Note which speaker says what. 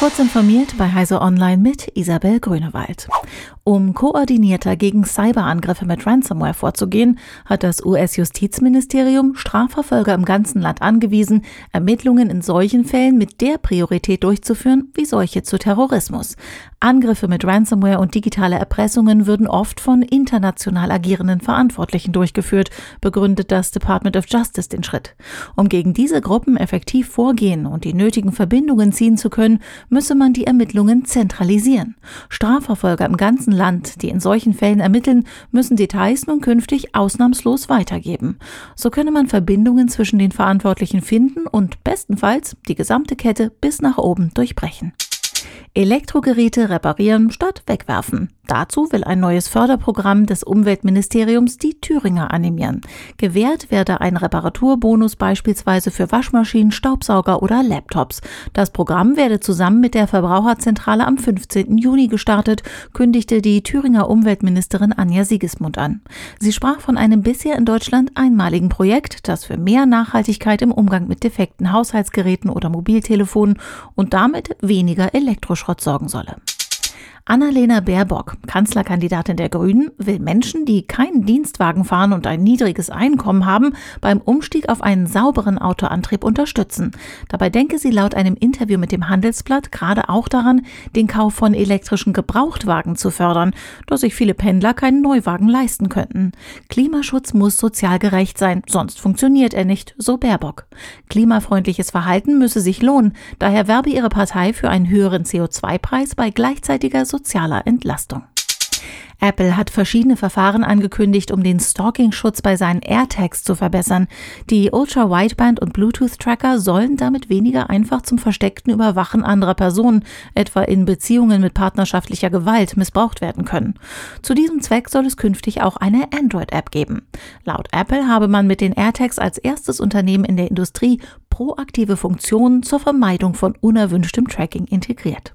Speaker 1: Kurz informiert bei Heise Online mit Isabel Grünewald. Um koordinierter gegen Cyberangriffe mit Ransomware vorzugehen, hat das US-Justizministerium Strafverfolger im ganzen Land angewiesen, Ermittlungen in solchen Fällen mit der Priorität durchzuführen wie solche zu Terrorismus. Angriffe mit Ransomware und digitale Erpressungen würden oft von international agierenden Verantwortlichen durchgeführt, begründet das Department of Justice den Schritt. Um gegen diese Gruppen effektiv vorgehen und die nötigen Verbindungen ziehen zu können, müsse man die Ermittlungen zentralisieren. Strafverfolger im ganzen Land, die in solchen Fällen ermitteln, müssen Details nun künftig ausnahmslos weitergeben. So könne man Verbindungen zwischen den Verantwortlichen finden und bestenfalls die gesamte Kette bis nach oben durchbrechen. Elektrogeräte reparieren statt wegwerfen. Dazu will ein neues Förderprogramm des Umweltministeriums die Thüringer animieren. Gewährt werde ein Reparaturbonus beispielsweise für Waschmaschinen, Staubsauger oder Laptops. Das Programm werde zusammen mit der Verbraucherzentrale am 15. Juni gestartet, kündigte die Thüringer Umweltministerin Anja Siegesmund an. Sie sprach von einem bisher in Deutschland einmaligen Projekt, das für mehr Nachhaltigkeit im Umgang mit defekten Haushaltsgeräten oder Mobiltelefonen und damit weniger Elektroschrott sorgen solle. Annalena Baerbock, Kanzlerkandidatin der Grünen, will Menschen, die keinen Dienstwagen fahren und ein niedriges Einkommen haben, beim Umstieg auf einen sauberen Autoantrieb unterstützen. Dabei denke sie laut einem Interview mit dem Handelsblatt gerade auch daran, den Kauf von elektrischen Gebrauchtwagen zu fördern, da sich viele Pendler keinen Neuwagen leisten könnten. Klimaschutz muss sozial gerecht sein, sonst funktioniert er nicht, so Baerbock. Klimafreundliches Verhalten müsse sich lohnen, daher werbe ihre Partei für einen höheren CO2-Preis bei gleichzeitiger sozialer Entlastung. Apple hat verschiedene Verfahren angekündigt, um den Stalking-Schutz bei seinen AirTags zu verbessern. Die Ultra-Wideband- und Bluetooth-Tracker sollen damit weniger einfach zum versteckten Überwachen anderer Personen, etwa in Beziehungen mit partnerschaftlicher Gewalt, missbraucht werden können. Zu diesem Zweck soll es künftig auch eine Android-App geben. Laut Apple habe man mit den AirTags als erstes Unternehmen in der Industrie proaktive Funktionen zur Vermeidung von unerwünschtem Tracking integriert.